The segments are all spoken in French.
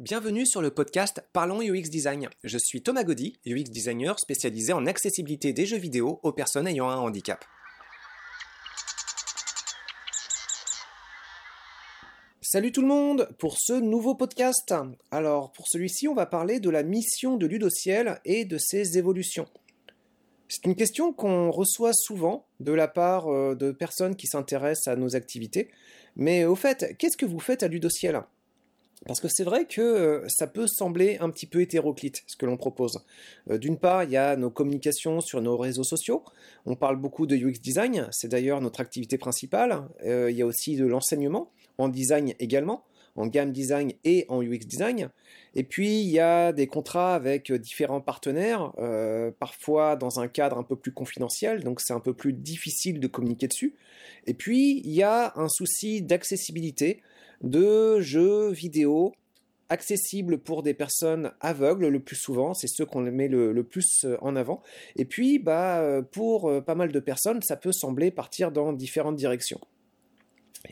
Bienvenue sur le podcast Parlons UX Design. Je suis Thomas Gaudy, UX designer spécialisé en accessibilité des jeux vidéo aux personnes ayant un handicap. Salut tout le monde pour ce nouveau podcast. Alors pour celui-ci, on va parler de la mission de Ludociel et de ses évolutions. C'est une question qu'on reçoit souvent de la part euh, de personnes qui s'intéressent à nos activités. Mais au fait, qu'est-ce que vous faites à Ludociel? Parce que c'est vrai que euh, ça peut sembler un petit peu hétéroclite ce que l'on propose. Euh, d'une part, il y a nos communications sur nos réseaux sociaux. On parle beaucoup de UX design, c'est d'ailleurs notre activité principale. il y a aussi de l'enseignement, en design également, en game design et en UX design. Et puis, il y a des contrats avec différents partenaires, euh, parfois dans un cadre un peu plus confidentiel, donc c'est un peu plus difficile de communiquer dessus. Et puis, il y a un souci d'accessibilité de jeux vidéo accessibles pour des personnes aveugles le plus souvent, c'est ceux qu'on met le, plus en avant. Et puis, bah, pour pas mal de personnes, ça peut sembler partir dans différentes directions.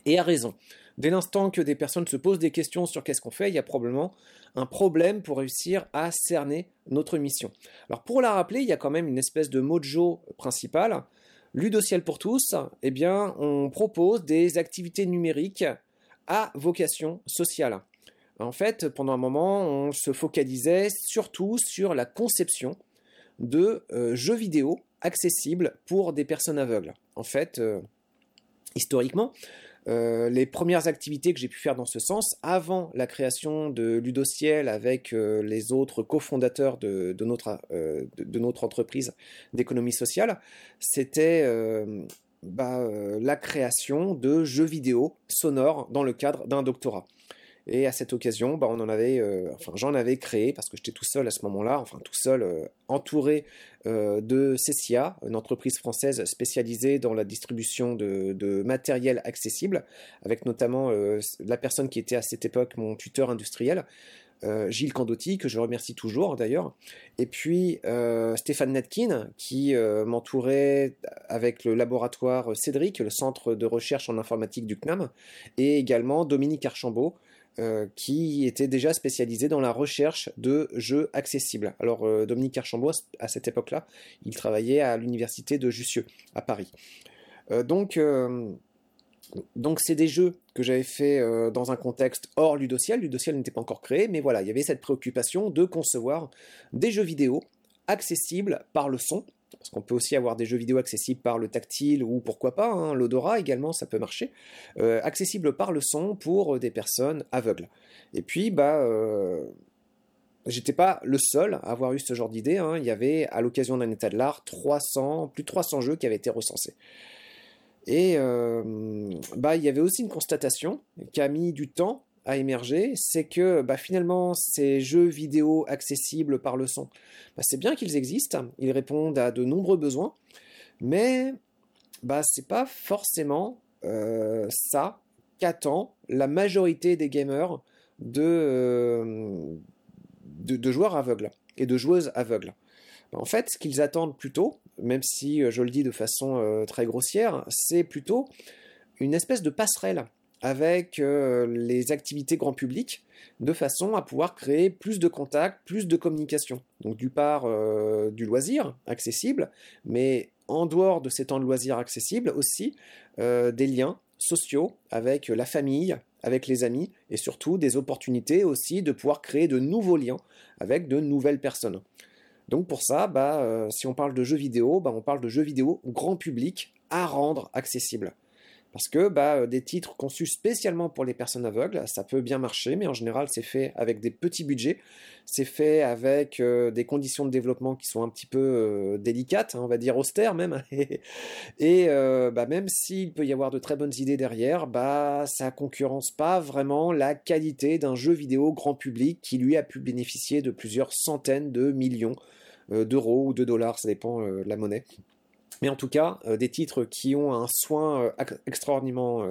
Et à raison. Dès l'instant que des personnes se posent des questions sur qu'est-ce qu'on fait, il y a probablement un problème pour réussir à cerner notre mission. Alors pour la rappeler, il y a quand même une espèce de mojo principal. Ludociel pour tous, eh bien, on propose des activités numériques à vocation sociale. En fait, pendant un moment, on se focalisait surtout sur la conception de euh, jeux vidéo accessibles pour des personnes aveugles. En fait, euh, historiquement, euh, les premières activités que j'ai pu faire dans ce sens, avant la création de Ludociel avec les autres cofondateurs de, notre, de, notre entreprise d'économie sociale, c'était bah, euh, la création de jeux vidéo sonores dans le cadre d'un doctorat. Et à cette occasion, bah, on en avait, euh, enfin, j'en avais créé parce que j'étais tout seul à ce moment-là, enfin tout seul, euh, entouré de Cecia, une entreprise française spécialisée dans la distribution de, de matériel accessible, avec notamment la personne qui était à cette époque mon tuteur industriel, euh, Gilles Candotti, que je remercie toujours d'ailleurs, et puis euh, Stéphane Netkin, qui euh, m'entourait avec le laboratoire Cédric, le centre de recherche en informatique du CNAM, et également Dominique Archambault, qui était déjà spécialisé dans la recherche de jeux accessibles. Alors Dominique Archambault, à cette époque-là, il travaillait à l'université de Jussieu, à Paris. donc donc c'est des jeux que j'avais fait euh, dans un contexte hors Ludociel. Ludociel n'était pas encore créé, mais voilà, il y avait cette préoccupation de concevoir des jeux vidéo accessibles par le son, parce qu'on peut aussi avoir des jeux vidéo accessibles par le tactile ou pourquoi pas, hein, l'odorat également, ça peut marcher, euh, accessibles par le son pour des personnes aveugles. Et puis, bah, euh, j'étais pas le seul à avoir eu ce genre d'idée. Hein. Il y avait, à l'occasion d'un état de l'art, 300, plus de 300 jeux qui avaient été recensés. Et euh, bah, il y avait aussi une constatation qui a mis du temps à émerger, c'est que bah, finalement ces jeux vidéo accessibles par le son, bah, c'est bien qu'ils existent, ils répondent à de nombreux besoins, mais bah, c'est pas forcément euh, ça qu'attend la majorité des gamers de, euh, de joueurs aveugles et de joueuses aveugles. En fait, ce qu'ils attendent plutôt, même si euh, je le dis de façon euh, très grossière, c'est plutôt une espèce de passerelle avec euh, les activités grand public de façon à pouvoir créer plus de contacts, plus de communication. Donc du part du loisir accessible, mais en dehors de ces temps de loisir accessibles aussi des liens sociaux avec la famille, avec les amis et surtout des opportunités aussi de pouvoir créer de nouveaux liens avec de nouvelles personnes. Donc pour ça, bah, euh, si on parle de jeux vidéo, bah, on parle de jeux vidéo grand public à rendre accessible. Parce que bah, euh, des titres conçus spécialement pour les personnes aveugles, ça peut bien marcher, mais en général c'est fait avec des petits budgets, c'est fait avec euh, des conditions de développement qui sont un petit peu délicates, hein, on va dire austères même. et bah, même s'il peut y avoir de très bonnes idées derrière, bah, ça concurrence pas vraiment la qualité d'un jeu vidéo grand public qui lui a pu bénéficier de plusieurs centaines de millions d'euros ou de dollars, ça dépend euh, de la monnaie. Mais en tout cas, euh, des titres qui ont un soin extraordinairement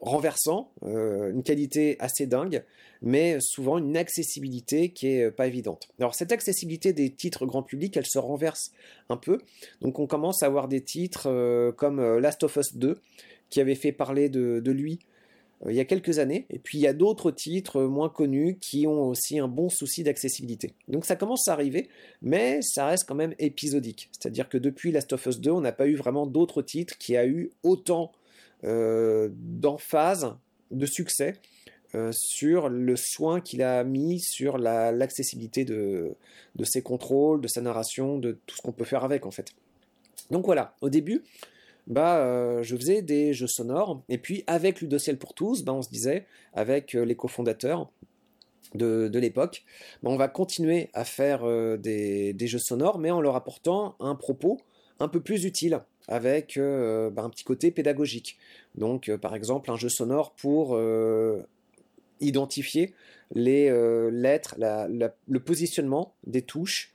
renversant, une qualité assez dingue, mais souvent une accessibilité qui est pas évidente. Alors cette accessibilité des titres grand public, elle se renverse un peu. Donc on commence à avoir des titres comme Last of Us 2, qui avait fait parler de, lui il y a quelques années. Et puis il y a d'autres titres moins connus qui ont aussi un bon souci d'accessibilité. Donc ça commence à arriver, mais ça reste quand même épisodique. C'est-à-dire que depuis Last of Us 2, on n'a pas eu vraiment d'autres titres qui a eu autant d'emphase, de succès sur le soin qu'il a mis sur l'accessibilité de, de ses contrôles, de sa narration, de tout ce qu'on peut faire avec en fait. Donc voilà, au début, bah, euh, je faisais des jeux sonores, et puis avec Ludociel pour tous, bah, on se disait, avec euh, les cofondateurs de, l'époque, bah, on va continuer à faire euh, des, jeux sonores, mais en leur apportant un propos un peu plus utile, avec bah, un petit côté pédagogique. Donc, par exemple, un jeu sonore pour identifier les lettres, le positionnement des touches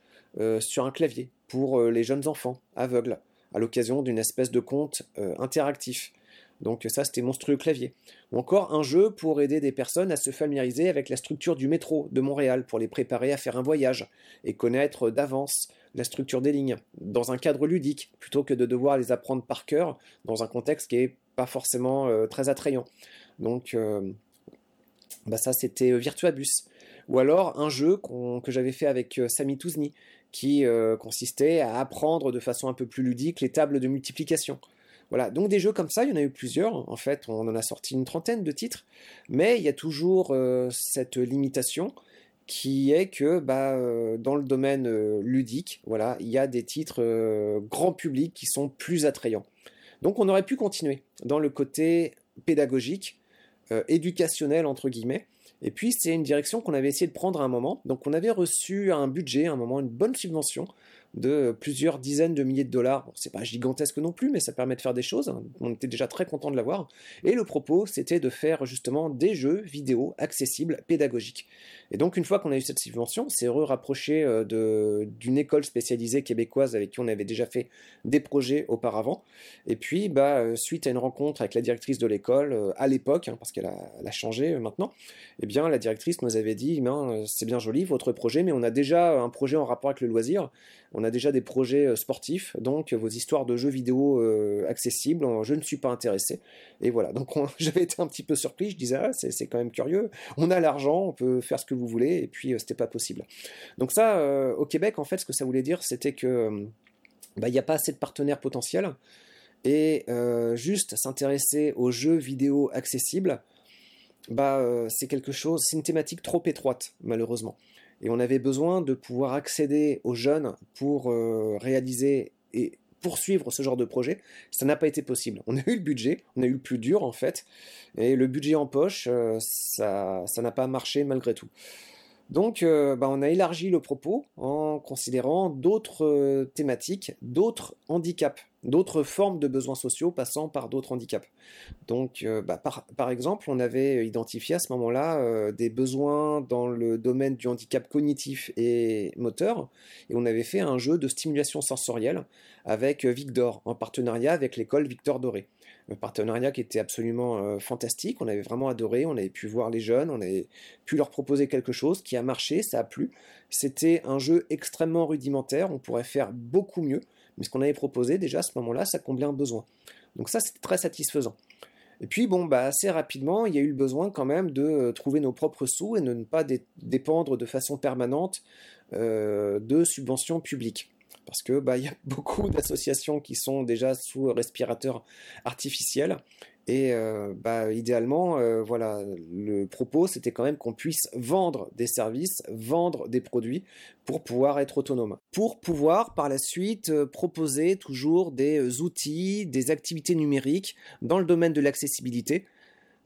sur un clavier pour les jeunes enfants aveugles à l'occasion d'une espèce de conte euh, interactif. Donc ça, c'était monstrueux clavier. Ou encore un jeu pour aider des personnes à se familiariser avec la structure du métro de Montréal, pour les préparer à faire un voyage et connaître d'avance la structure des lignes, dans un cadre ludique, plutôt que de devoir les apprendre par cœur dans un contexte qui n'est pas forcément euh, très attrayant. Donc euh, bah ça, c'était Virtuabus. Ou alors un jeu que j'avais fait avec Sami Touzni, qui euh, consistait à apprendre de façon un peu plus ludique les tables de multiplication. Voilà, donc des jeux comme ça, il y en a eu plusieurs. En fait, on en a sorti une trentaine de titres, mais il y a toujours euh, cette limitation qui est que bah, euh, dans le domaine ludique, voilà, il y a des titres grand public qui sont plus attrayants. Donc on aurait pu continuer dans le côté pédagogique, éducationnel entre guillemets, et puis c'est une direction qu'on avait essayé de prendre à un moment. Donc on avait reçu un budget, à un moment, une bonne subvention de plusieurs dizaines de milliers de dollars. Bon, c'est pas gigantesque non plus, mais ça permet de faire des choses. On était déjà très content de l'avoir. Et le propos, c'était de faire justement des jeux vidéo accessibles, pédagogiques. Et donc, une fois qu'on a eu cette subvention, c'est re-rapproché euh, d'une école spécialisée québécoise avec qui on avait déjà fait des projets auparavant. Et puis, bah, euh, suite à une rencontre avec la directrice de l'école, euh, à l'époque, hein, parce qu'elle a, changé maintenant, eh bien, la directrice nous avait dit, c'est bien joli votre projet, mais on a déjà un projet en rapport avec le loisir. On a déjà des projets sportifs, donc vos histoires de jeux vidéo accessibles, je ne suis pas intéressé. Et voilà, donc j'avais été un petit peu surpris, je disais, ah, c'est quand même curieux, on a l'argent, on peut faire ce que vous voulez, et puis euh, c'était pas possible. Donc ça, euh, au Québec, en fait, ce que ça voulait dire, c'était que euh, bah, il n'y a pas assez de partenaires potentiels, et juste s'intéresser aux jeux vidéo accessibles, bah, c'est quelque chose, c'est une thématique trop étroite, malheureusement. Et on avait besoin de pouvoir accéder aux jeunes pour réaliser et poursuivre ce genre de projet. Ça n'a pas été possible. On a eu le budget, on a eu le plus dur en fait, et le budget en poche, ça n'a pas marché malgré tout. Donc, euh, bah, on a élargi le propos en considérant d'autres euh, thématiques, d'autres handicaps, d'autres formes de besoins sociaux passant par d'autres handicaps. Donc, euh, bah, par, exemple, on avait identifié à ce moment-là des besoins dans le domaine du handicap cognitif et moteur, et on avait fait un jeu de stimulation sensorielle avec Victor, en partenariat avec l'école Victor Doré un partenariat qui était absolument euh, fantastique. On avait vraiment adoré, on avait pu voir les jeunes, on avait pu leur proposer quelque chose qui a marché, ça a plu. C'était un jeu extrêmement rudimentaire, on pourrait faire beaucoup mieux, mais ce qu'on avait proposé déjà à ce moment-là, ça comblait un besoin. Donc ça, c'était très satisfaisant. Et puis, bon, bah, assez rapidement, il y a eu le besoin quand même de euh, trouver nos propres sous et de ne pas dépendre de façon permanente euh, de subventions publiques parce que bah il y a beaucoup d'associations qui sont déjà sous respirateur artificiel et euh, bah, idéalement euh, voilà le propos c'était quand même qu'on puisse vendre des services, vendre des produits pour pouvoir être autonome, pour pouvoir par la suite euh, proposer toujours des outils, des activités numériques dans le domaine de l'accessibilité.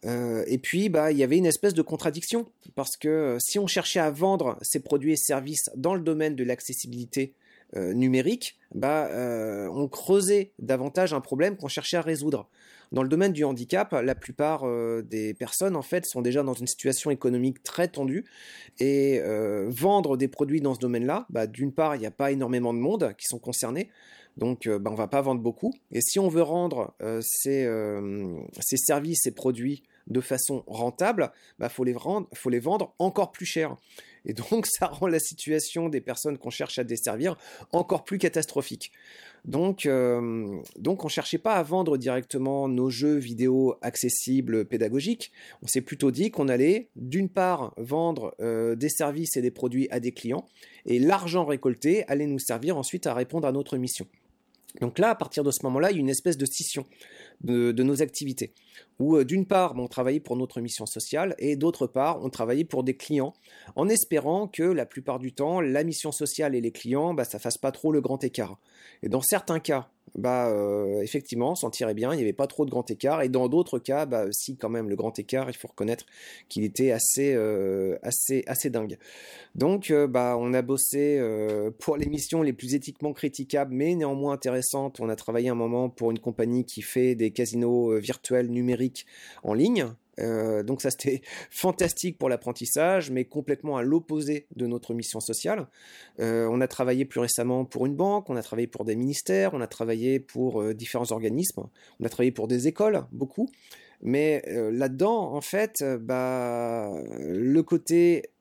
et puis, bah, il y avait une espèce de contradiction, parce que si on cherchait à vendre ces produits et services dans le domaine de l'accessibilité euh, numérique, bah, euh, on creusait davantage un problème qu'on cherchait à résoudre. Dans le domaine du handicap, la plupart euh, des personnes en fait sont déjà dans une situation économique très tendue et vendre des produits dans ce domaine-là, bah, d'une part, il n'y a pas énormément de monde qui sont concernés, donc bah, on va pas vendre beaucoup. Et si on veut rendre ces, ces, services, ces produits de façon rentable, bah, faut les faut les vendre encore plus cher. Et donc, ça rend la situation des personnes qu'on cherche à desservir encore plus catastrophique. Donc, euh, on cherchait pas à vendre directement nos jeux vidéo accessibles pédagogiques. On s'est plutôt dit qu'on allait d'une part vendre euh, des services et des produits à des clients et l'argent récolté allait nous servir ensuite à répondre à notre mission. Donc là, à partir de ce moment-là, il y a une espèce de scission de, nos activités. Où euh, d'une part, on travaillait pour notre mission sociale et d'autre part, on travaillait pour des clients en espérant que la plupart du temps, la mission sociale et les clients, bah, ça fasse pas trop le grand écart. Et dans certains cas, bah euh, effectivement, s'en tirait bien, il n'y avait pas trop de grand écart. Et dans d'autres cas, bah si quand même le grand écart, il faut reconnaître qu'il était assez euh, assez assez dingue. Donc bah on a bossé pour les missions les plus éthiquement critiquables, mais néanmoins intéressantes. On a travaillé un moment pour une compagnie qui fait des casinos virtuels numériques en ligne. Euh, donc ça c'était fantastique pour l'apprentissage, mais complètement à l'opposé de notre mission sociale. Euh, on a travaillé plus récemment pour une banque, on a travaillé pour des ministères, on a travaillé pour euh, différents organismes, on a travaillé pour des écoles, beaucoup. Mais là-dedans, en fait, bah, le côté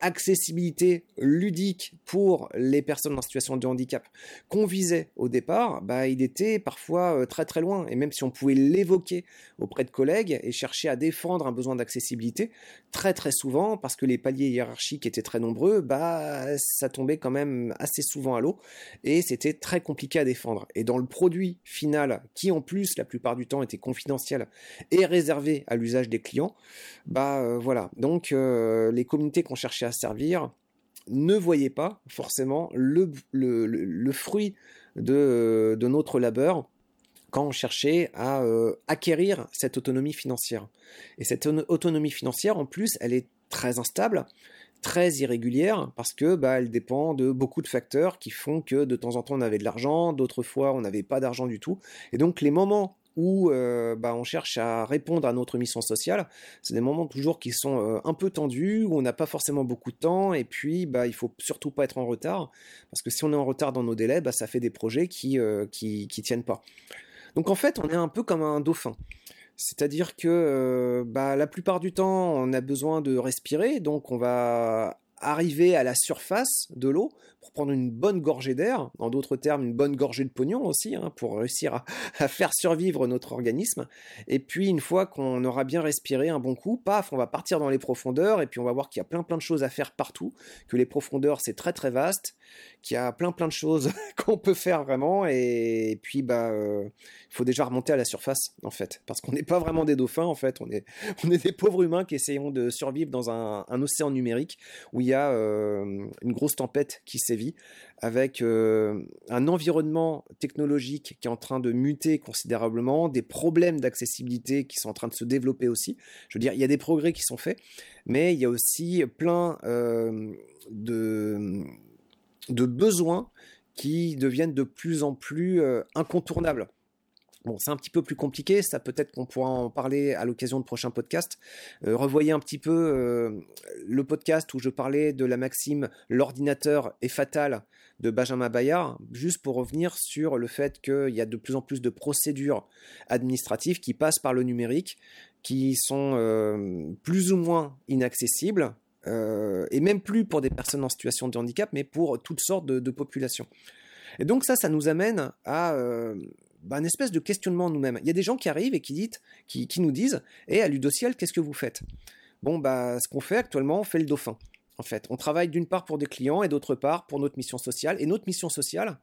accessibilité ludique pour les personnes en situation de handicap qu'on visait au départ, bah, il était parfois euh, très très loin. Et même si on pouvait l'évoquer auprès de collègues et chercher à défendre un besoin d'accessibilité, très très souvent, parce que les paliers hiérarchiques étaient très nombreux, bah, ça tombait quand même assez souvent à l'eau et c'était très compliqué à défendre. Et dans le produit final, qui en plus la plupart du temps était confidentiel et réservé à l'usage des clients, bah euh, voilà. Donc euh, les communautés qu'on cherchait à servir ne voyaient pas forcément le, fruit de, de, notre labeur quand on cherchait à euh, acquérir cette autonomie financière. Et cette autonomie financière, en plus, elle est très instable, très irrégulière, parce que bah, elle dépend de beaucoup de facteurs qui font que de temps en temps on avait de l'argent, d'autres fois on n'avait pas d'argent du tout. Et donc les moments où euh, bah, on cherche à répondre à notre mission sociale. C'est des moments toujours qui sont euh, un peu tendus, où on n'a pas forcément beaucoup de temps, et puis bah, il faut surtout pas être en retard, parce que si on est en retard dans nos délais, bah, ça fait des projets qui, euh, qui, qui tiennent pas. Donc en fait, on est un peu comme un dauphin. C'est-à-dire que bah, la plupart du temps, on a besoin de respirer, donc on va arriver à la surface de l'eau pour prendre une bonne gorgée d'air, en d'autres termes une bonne gorgée de pognon aussi, hein, pour réussir à, faire survivre notre organisme. Et puis une fois qu'on aura bien respiré un bon coup, paf, on va partir dans les profondeurs et puis on va voir qu'il y a plein plein de choses à faire partout, que les profondeurs c'est très très vaste, qu'il y a plein plein de choses qu'on peut faire vraiment et, puis bah euh, il faut déjà remonter à la surface en fait, parce qu'on n'est pas vraiment des dauphins en fait, on est des pauvres humains qui essayons de survivre dans un, océan numérique où il y a euh, une grosse tempête qui avec euh, un environnement technologique qui est en train de muter considérablement, des problèmes d'accessibilité qui sont en train de se développer aussi. Je veux dire, il y a des progrès qui sont faits, mais il y a aussi plein euh, de, de besoins qui deviennent de plus en plus incontournables. C'est un petit peu plus compliqué, ça peut-être qu'on pourra en parler à l'occasion de prochains podcasts. Euh, revoyez un petit peu euh, le podcast où je parlais de la maxime l'ordinateur est fatal de Benjamin Bayard, juste pour revenir sur le fait qu'il y a de plus en plus de procédures administratives qui passent par le numérique, qui sont euh, plus ou moins inaccessibles, et même plus pour des personnes en situation de handicap, mais pour toutes sortes de populations. Et donc ça, ça nous amène à bah, un espèce de questionnement nous-mêmes. Il y a des gens qui arrivent et qui, qui, nous disent eh, à Ludociel, qu'est-ce que vous faites? Bon, bah, ce qu'on fait actuellement, on fait le dauphin. En fait, on travaille d'une part pour des clients et d'autre part pour notre mission sociale. Et notre mission sociale,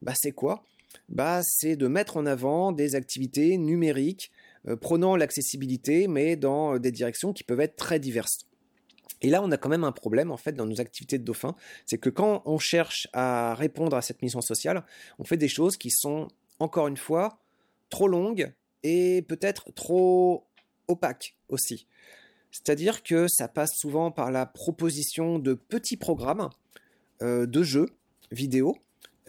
bah, c'est quoi? Bah, C'est de mettre en avant des activités numériques euh, prenant l'accessibilité, mais dans euh, des directions qui peuvent être très diverses. Et là, on a quand même un problème en fait dans nos activités de dauphin, c'est que quand on cherche à répondre à cette mission sociale, on fait des choses qui sont encore une fois, trop longue et peut-être trop opaque aussi. C'est-à-dire que ça passe souvent par la proposition de petits programmes euh, de jeux vidéo.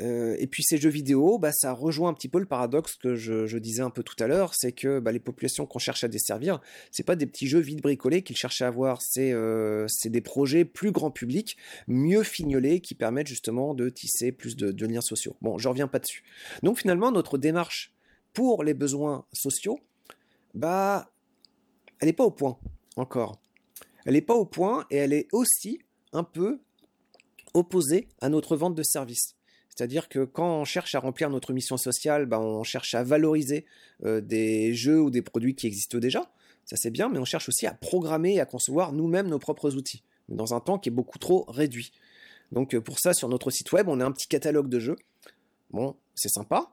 Euh, et puis ces jeux vidéo, bah, ça rejoint un petit peu le paradoxe que je, disais un peu tout à l'heure, c'est que bah, les populations qu'on cherche à desservir, c'est pas des petits jeux vite bricolés qu'ils cherchent à avoir, c'est euh, des projets plus grand public, mieux fignolés, qui permettent justement de tisser plus de, de liens sociaux. Bon, je reviens pas dessus. Donc finalement, notre démarche pour les besoins sociaux, bah, elle n'est pas au point encore. Elle n'est pas au point et elle est aussi un peu opposée à notre vente de services. C'est-à-dire que quand on cherche à remplir notre mission sociale, ben, on cherche à valoriser des jeux ou des produits qui existent déjà. Ça c'est bien, mais on cherche aussi à programmer et à concevoir nous-mêmes nos propres outils, dans un temps qui est beaucoup trop réduit. Donc pour ça, sur notre site web, on a un petit catalogue de jeux. Bon, c'est sympa,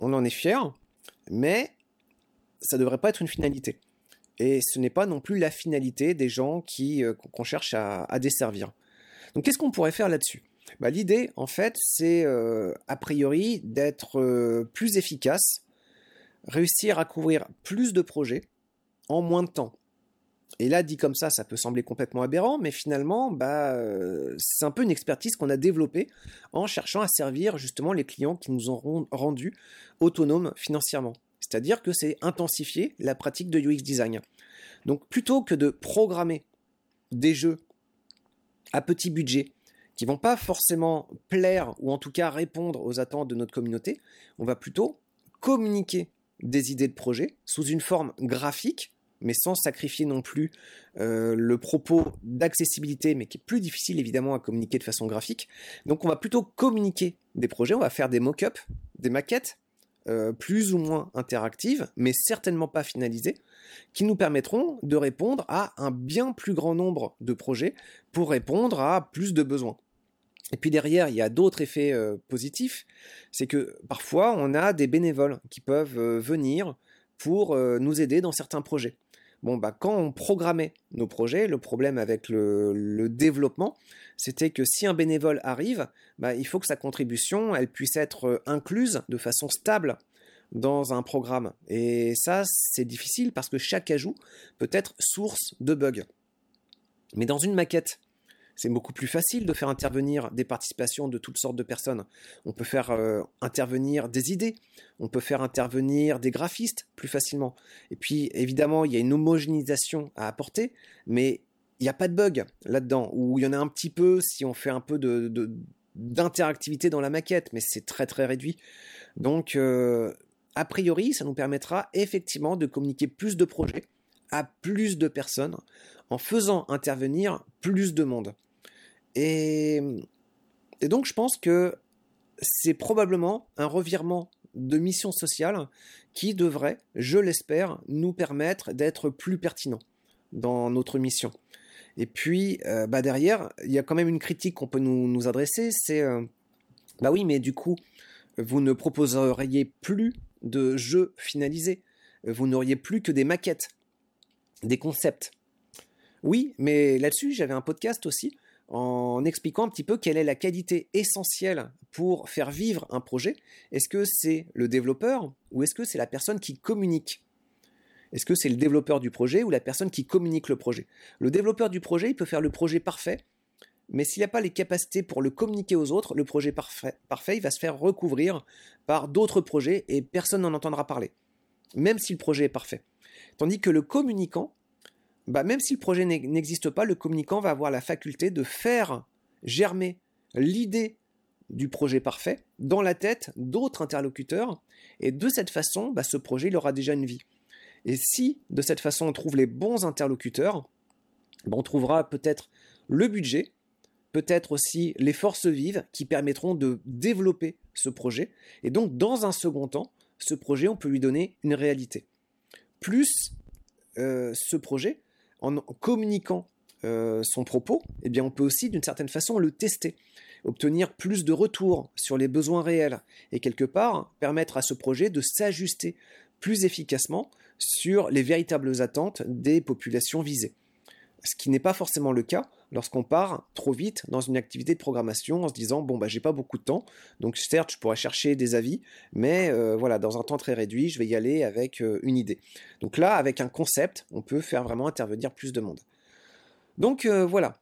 on en est fier, mais ça ne devrait pas être une finalité. Et ce n'est pas non plus la finalité des gens qui qu'on cherche à, desservir. Donc qu'est-ce qu'on pourrait faire là-dessus? Bah, L'idée, en fait, c'est a priori d'être plus efficace, réussir à couvrir plus de projets en moins de temps. Et là, dit comme ça, ça peut sembler complètement aberrant, mais finalement, bah, euh, c'est un peu une expertise qu'on a développée en cherchant à servir justement les clients qui nous ont rendus autonomes financièrement. C'est-à-dire que c'est intensifier la pratique de UX design. Donc plutôt que de programmer des jeux à petit budget qui vont pas forcément plaire ou en tout cas répondre aux attentes de notre communauté, on va plutôt communiquer des idées de projet sous une forme graphique mais sans sacrifier non plus euh, le propos d'accessibilité, mais qui est plus difficile évidemment à communiquer de façon graphique. Donc on va plutôt communiquer des projets, on va faire des mock-ups, des maquettes, euh, plus ou moins interactives, mais certainement pas finalisées, qui nous permettront de répondre à un bien plus grand nombre de projets pour répondre à plus de besoins. Et puis derrière, il y a d'autres effets positifs, c'est que parfois on a des bénévoles qui peuvent venir pour nous aider dans certains projets. Bon, bah, quand on programmait nos projets, le problème avec le, développement, c'était que si un bénévole arrive, bah, il faut que sa contribution, elle puisse être incluse de façon stable dans un programme. Et ça, c'est difficile parce que chaque ajout peut être source de bugs. Mais dans une maquette, c'est beaucoup plus facile de faire intervenir des participations de toutes sortes de personnes. On peut faire euh, intervenir des idées, on peut faire intervenir des graphistes plus facilement. Et puis évidemment, il y a une homogénéisation à apporter, mais il n'y a pas de bug là-dedans, ou il y en a un petit peu si on fait un peu d'interactivité dans la maquette, mais c'est très très réduit. Donc, euh, a priori, ça nous permettra effectivement de communiquer plus de projets à plus de personnes en faisant intervenir plus de monde. Et, donc je pense que c'est probablement un revirement de mission sociale qui devrait, je l'espère, nous permettre d'être plus pertinents dans notre mission. Et puis, euh, bah derrière, il y a quand même une critique qu'on peut nous, adresser, c'est, euh, bah oui, mais du coup, vous ne proposeriez plus de jeux finalisés, vous n'auriez plus que des maquettes, des concepts. Oui, mais là-dessus, j'avais un podcast aussi en expliquant un petit peu quelle est la qualité essentielle pour faire vivre un projet. Est-ce que c'est le développeur ou est-ce que c'est la personne qui communique? Est-ce que c'est le développeur du projet ou la personne qui communique le projet? Le développeur du projet, il peut faire le projet parfait, mais s'il n'a pas les capacités pour le communiquer aux autres, le projet parfait, il va se faire recouvrir par d'autres projets et personne n'en entendra parler, même si le projet est parfait. Tandis que le communicant, bah, même si le projet n'existe pas, le communicant va avoir la faculté de faire germer l'idée du projet parfait dans la tête d'autres interlocuteurs, et de cette façon, bah, ce projet il aura déjà une vie. Et si de cette façon on trouve les bons interlocuteurs, bah, on trouvera peut-être le budget, peut-être aussi les forces vives qui permettront de développer ce projet. Et donc, dans un second temps, ce projet, on peut lui donner une réalité. Plus euh, ce projet, en communiquant euh, son propos, eh on peut aussi d'une certaine façon le tester, obtenir plus de retours sur les besoins réels et quelque part permettre à ce projet de s'ajuster plus efficacement sur les véritables attentes des populations visées. Ce qui n'est pas forcément le cas lorsqu'on part trop vite dans une activité de programmation en se disant bon bah j'ai pas beaucoup de temps. Donc certes je pourrais chercher des avis mais euh, voilà dans un temps très réduit je vais y aller avec euh, une idée. Donc là avec un concept on peut faire vraiment intervenir plus de monde. Donc euh, voilà.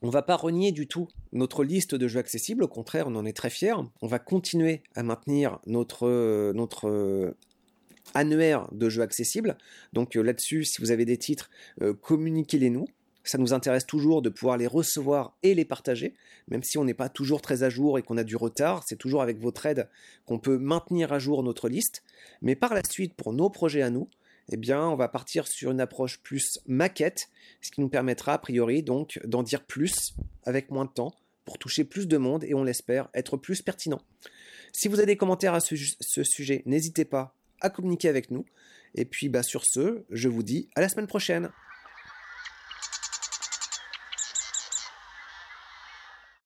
On va pas renier du tout notre liste de jeux accessibles, au contraire, on en est très fiers. On va continuer à maintenir notre, notre annuaire de jeux accessibles. Donc là-dessus, si vous avez des titres, communiquez-les nous ça nous intéresse toujours de pouvoir les recevoir et les partager, même si on n'est pas toujours très à jour et qu'on a du retard, c'est toujours avec votre aide qu'on peut maintenir à jour notre liste. Mais par la suite, pour nos projets à nous, eh bien, on va partir sur une approche plus maquette, ce qui nous permettra a priori donc d'en dire plus avec moins de temps pour toucher plus de monde et on l'espère être plus pertinent. Si vous avez des commentaires à ce, sujet, n'hésitez pas à communiquer avec nous. Et puis bah, sur ce, je vous dis à la semaine prochaine.